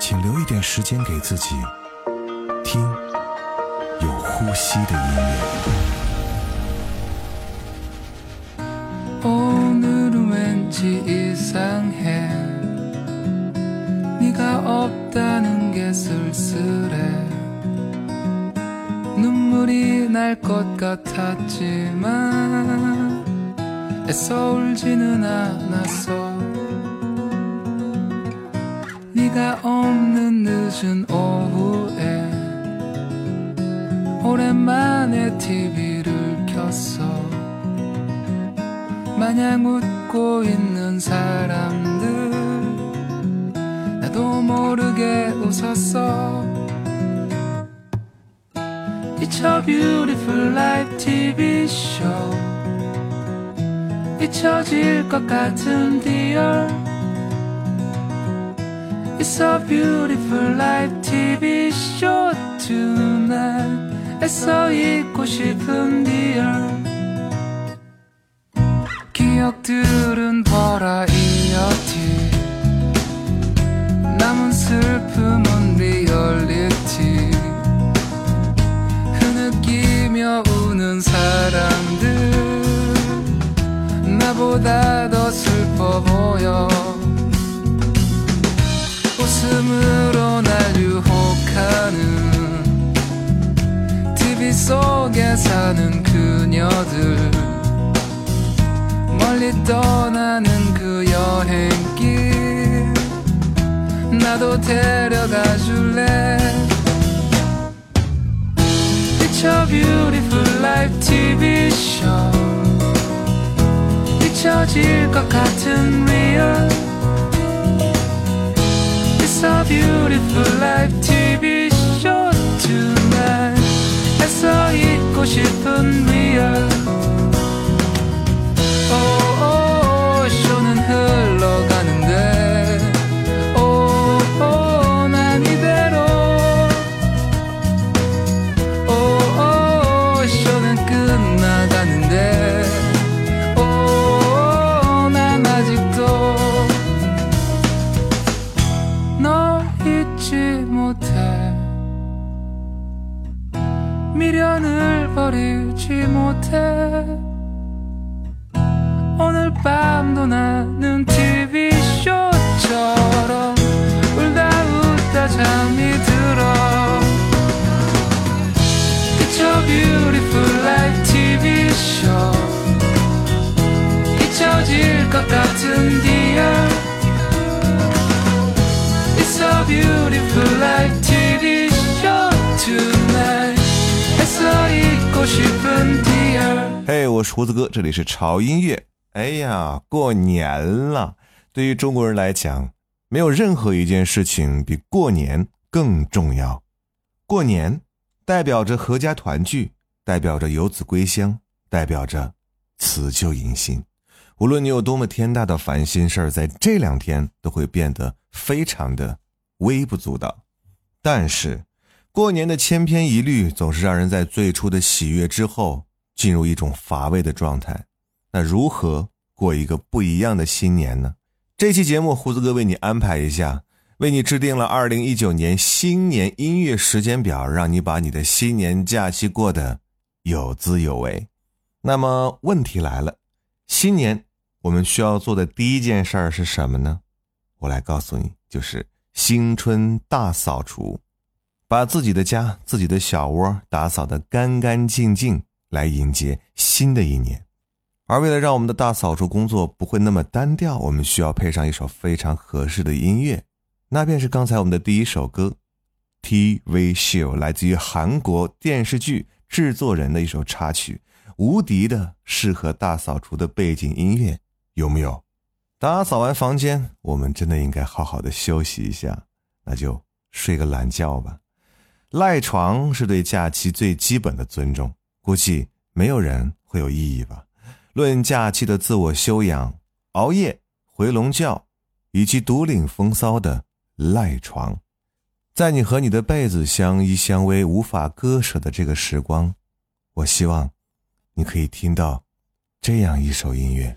请留一点时间给自己，听有呼吸的音乐。 네가 없는 늦은 오후에 오랜만에 TV를 켰어. 마냥 웃고 있는 사람들 나도 모르게 웃었어. It's a beautiful life TV show. 잊혀질 것 같은 디얼. It's a beautiful life TV show tonight. 애써 잊고 싶은 dear 기억들은 버라이어티 남은 슬픔은 리얼리티. 흐느끼며 우는 사람들. 나보다 더 웃음으로 날 유혹하는 TV 속에 사는 그녀들 멀리 떠나는 그 여행길. 나도 데려가 줄래? It's a beautiful life TV show. 잊혀질 것 같은 real A beautiful life TV show tonight 애써 잊고 싶은 오 潮音乐。哎呀，过年了，对于中国人来讲，没有任何一件事情比过年更重要。过年代表着阖家团聚，代表着游子归乡，代表着辞旧迎新。无论你有多么天大的烦心事儿，在这两天都会变得非常的微不足道。但是，过年的千篇一律，总是让人在最初的喜悦之后，进入一种乏味的状态。那如何过一个不一样的新年呢？这期节目，胡子哥为你安排一下，为你制定了二零一九年新年音乐时间表，让你把你的新年假期过得有滋有味。那么问题来了，新年我们需要做的第一件事儿是什么呢？我来告诉你，就是新春大扫除，把自己的家、自己的小窝打扫得干干净净，来迎接新的一年。而为了让我们的大扫除工作不会那么单调，我们需要配上一首非常合适的音乐，那便是刚才我们的第一首歌《TV Show》，来自于韩国电视剧制作人的一首插曲，无敌的适合大扫除的背景音乐，有没有？打扫完房间，我们真的应该好好的休息一下，那就睡个懒觉吧。赖床是对假期最基本的尊重，估计没有人会有异议吧。论假期的自我修养，熬夜、回笼觉，以及独领风骚的赖床，在你和你的被子相依相偎、无法割舍的这个时光，我希望你可以听到这样一首音乐。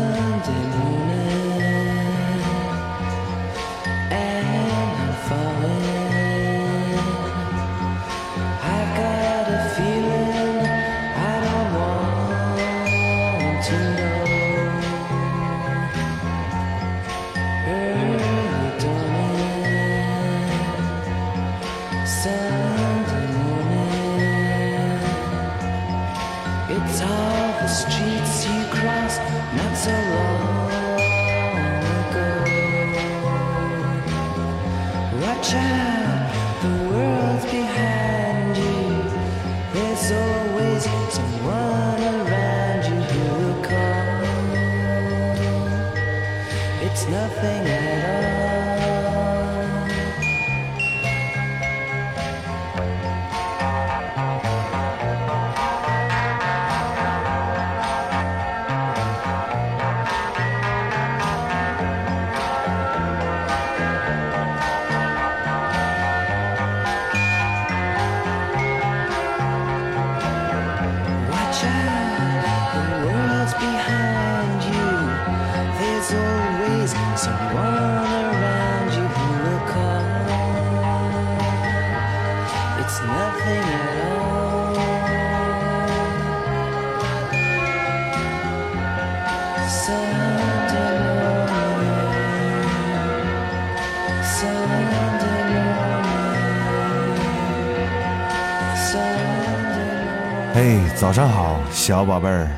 早上好，小宝贝儿。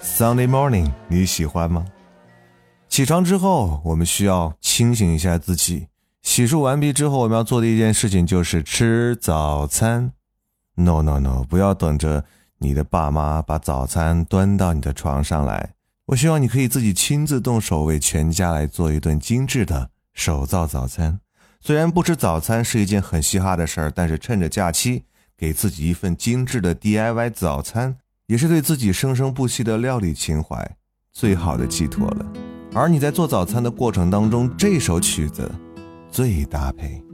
Sunday morning，你喜欢吗？起床之后，我们需要清醒一下自己。洗漱完毕之后，我们要做的一件事情就是吃早餐。No No No，不要等着你的爸妈把早餐端到你的床上来。我希望你可以自己亲自动手为全家来做一顿精致的手造早餐。虽然不吃早餐是一件很嘻哈的事儿，但是趁着假期，给自己一份精致的 DIY 早餐，也是对自己生生不息的料理情怀最好的寄托了。而你在做早餐的过程当中，这首曲子最搭配。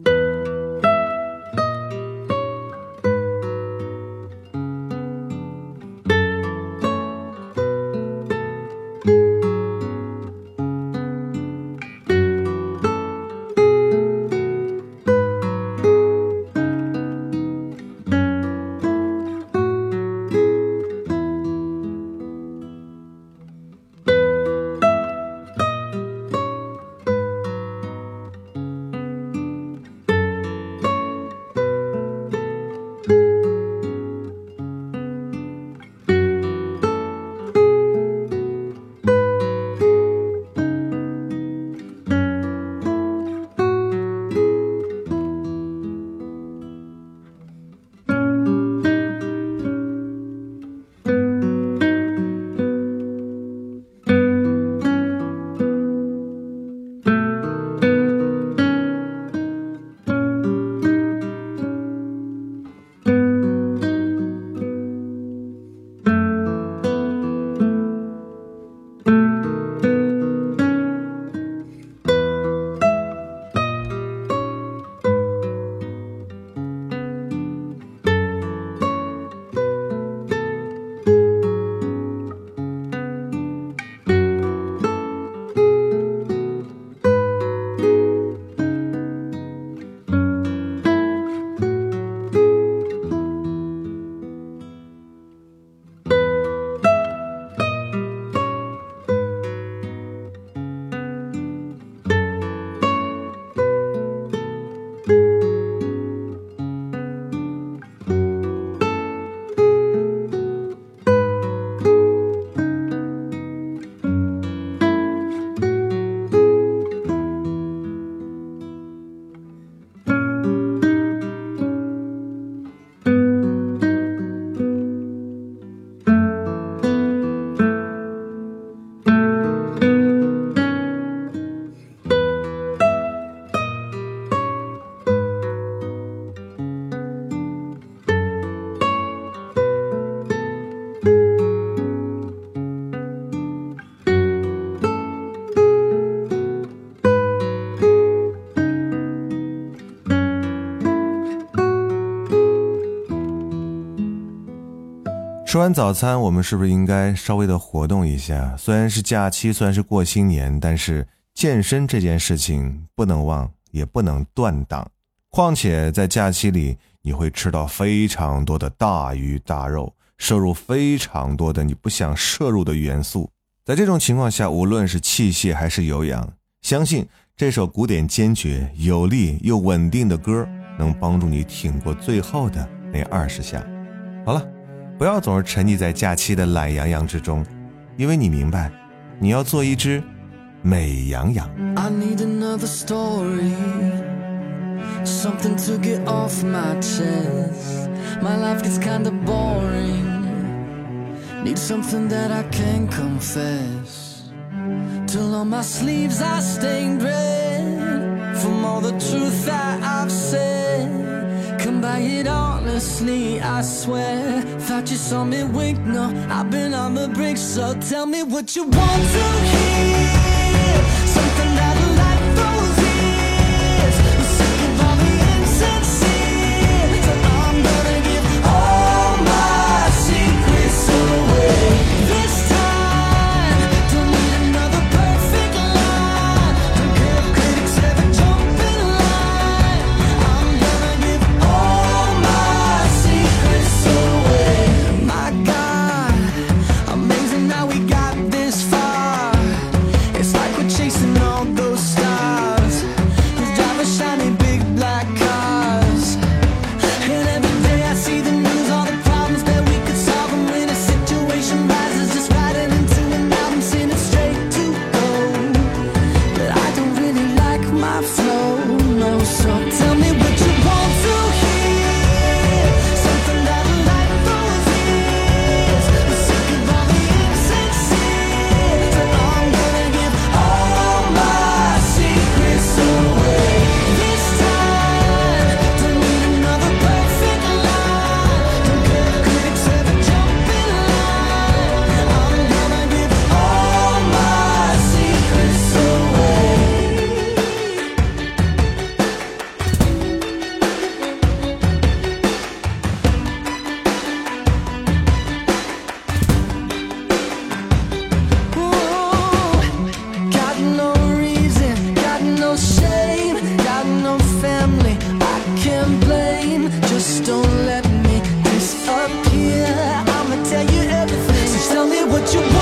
吃完早餐，我们是不是应该稍微的活动一下？虽然是假期，虽然是过新年，但是健身这件事情不能忘，也不能断档。况且在假期里，你会吃到非常多的大鱼大肉，摄入非常多的你不想摄入的元素。在这种情况下，无论是器械还是有氧，相信这首古典坚决、有力又稳定的歌，能帮助你挺过最后的那二十下。好了。不要总是沉溺在假期的懒洋洋之中，因为你明白，你要做一只美羊羊。I need another story, something to get off my chest. My life gets kinda boring. Need something that I can confess. Till on my sleeves I stained red honestly, I swear. Thought you saw me wink, no, I've been on the brink, so tell me what you want to hear. Something that'll what you want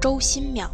周新淼。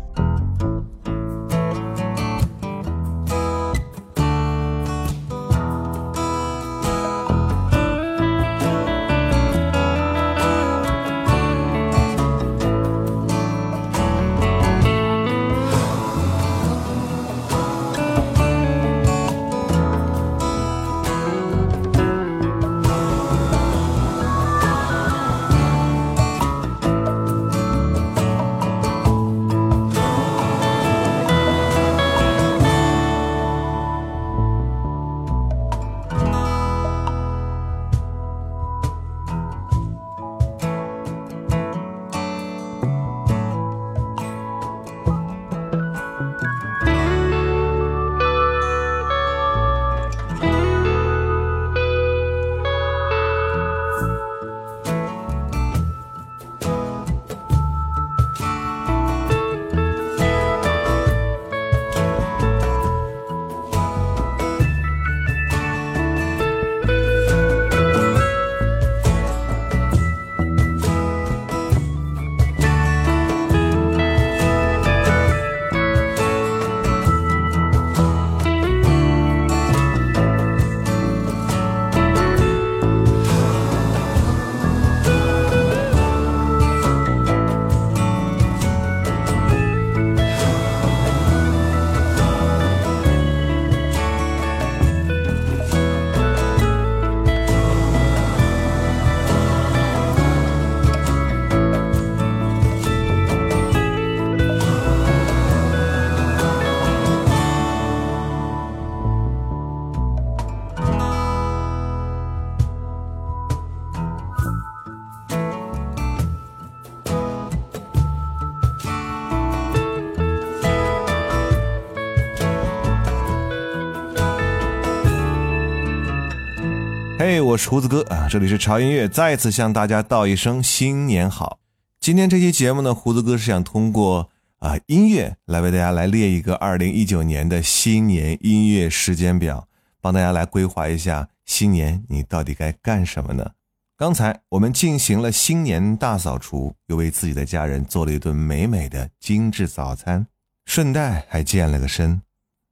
嘿，我是胡子哥啊，这里是潮音乐，再次向大家道一声新年好。今天这期节目呢，胡子哥是想通过啊音乐来为大家来列一个二零一九年的新年音乐时间表，帮大家来规划一下新年你到底该干什么呢？刚才我们进行了新年大扫除，又为自己的家人做了一顿美美的精致早餐，顺带还健了个身。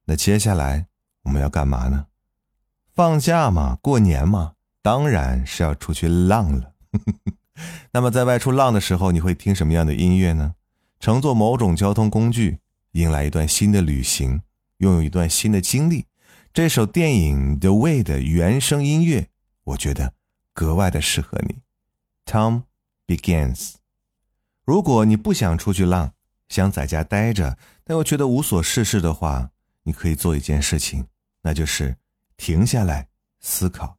那接下来我们要干嘛呢？放假嘛，过年嘛，当然是要出去浪了。那么在外出浪的时候，你会听什么样的音乐呢？乘坐某种交通工具，迎来一段新的旅行，拥有一段新的经历。这首电影《The Way》的原声音乐，我觉得格外的适合你。Tom begins。如果你不想出去浪，想在家待着，但又觉得无所事事的话，你可以做一件事情，那就是。停下来思考，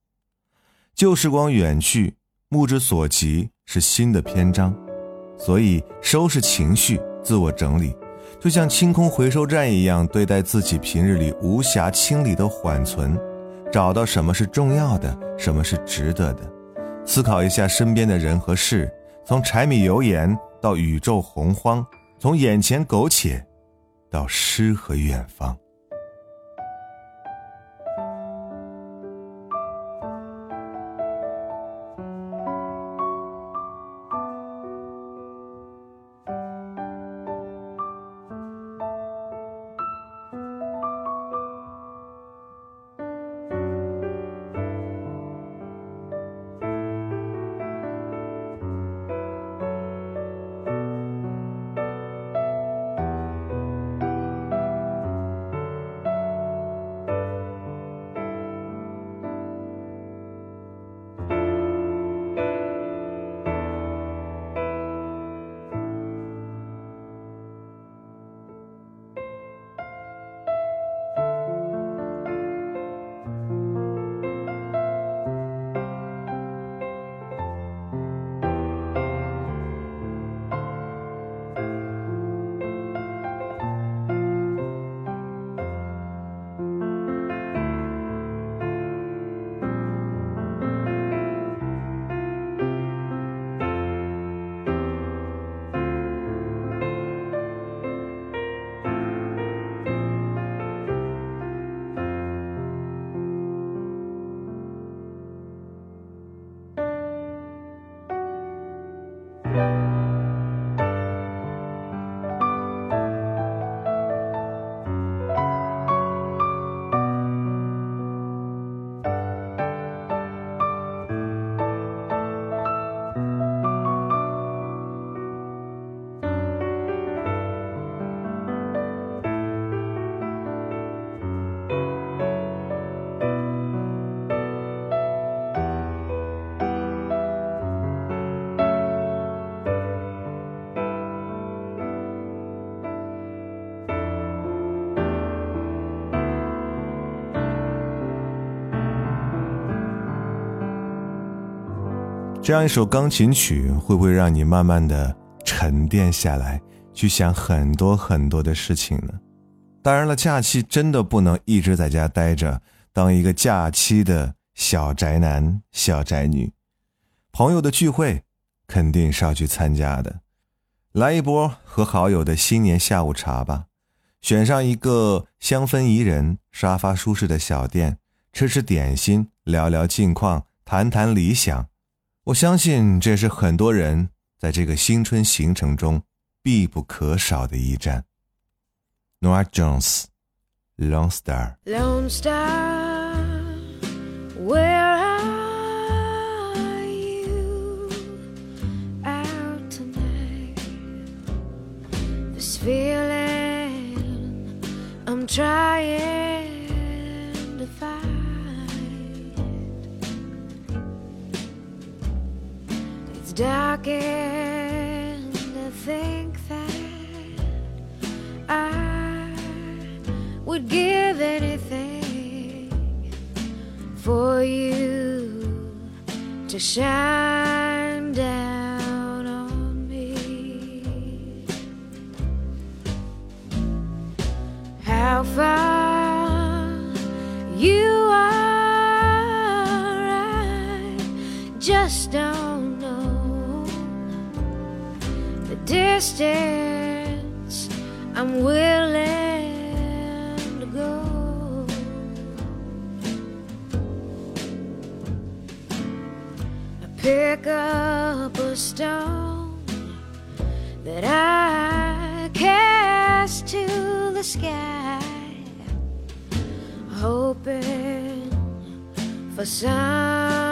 旧时光远去，目之所及是新的篇章，所以收拾情绪，自我整理，就像清空回收站一样，对待自己平日里无暇清理的缓存，找到什么是重要的，什么是值得的，思考一下身边的人和事，从柴米油盐到宇宙洪荒，从眼前苟且到诗和远方。这样一首钢琴曲会不会让你慢慢的沉淀下来，去想很多很多的事情呢？当然了，假期真的不能一直在家待着，当一个假期的小宅男、小宅女。朋友的聚会肯定是要去参加的，来一波和好友的新年下午茶吧。选上一个香氛宜人、沙发舒适的小店，吃吃点心，聊聊近况，谈谈理想。我相信这是很多人在这个新春行程中必不可少的一站。Noah Jones, Lone Star. Lone Star, where are you out tonight? This feeling I'm trying dark and to think that I would give anything for you to shine distance I'm willing to go. I pick up a stone that I cast to the sky, hoping for some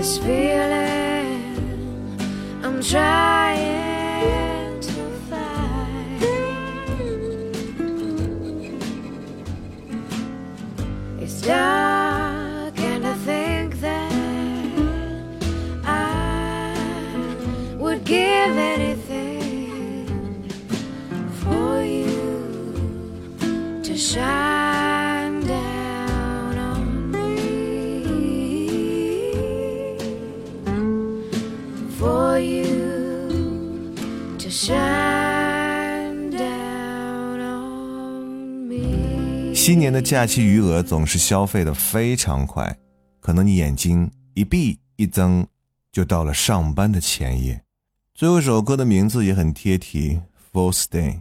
This feeling I'm trying 今年的假期余额总是消费的非常快，可能你眼睛一闭一睁，就到了上班的前夜。最后一首歌的名字也很贴题，Fourth Day，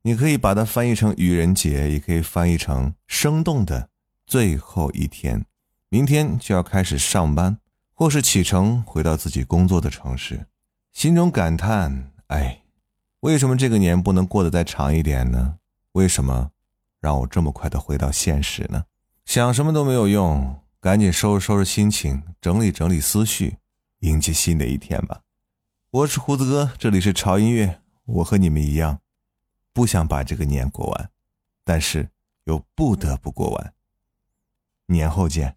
你可以把它翻译成愚人节，也可以翻译成生动的最后一天。明天就要开始上班，或是启程回到自己工作的城市，心中感叹：哎，为什么这个年不能过得再长一点呢？为什么让我这么快的回到现实呢？想什么都没有用，赶紧收拾收拾心情，整理整理思绪，迎接新的一天吧。我是胡子哥，这里是潮音乐。我和你们一样，不想把这个年过完，但是又不得不过完。年后见。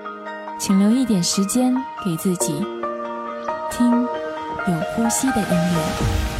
请留一点时间给自己，听有呼吸的音乐。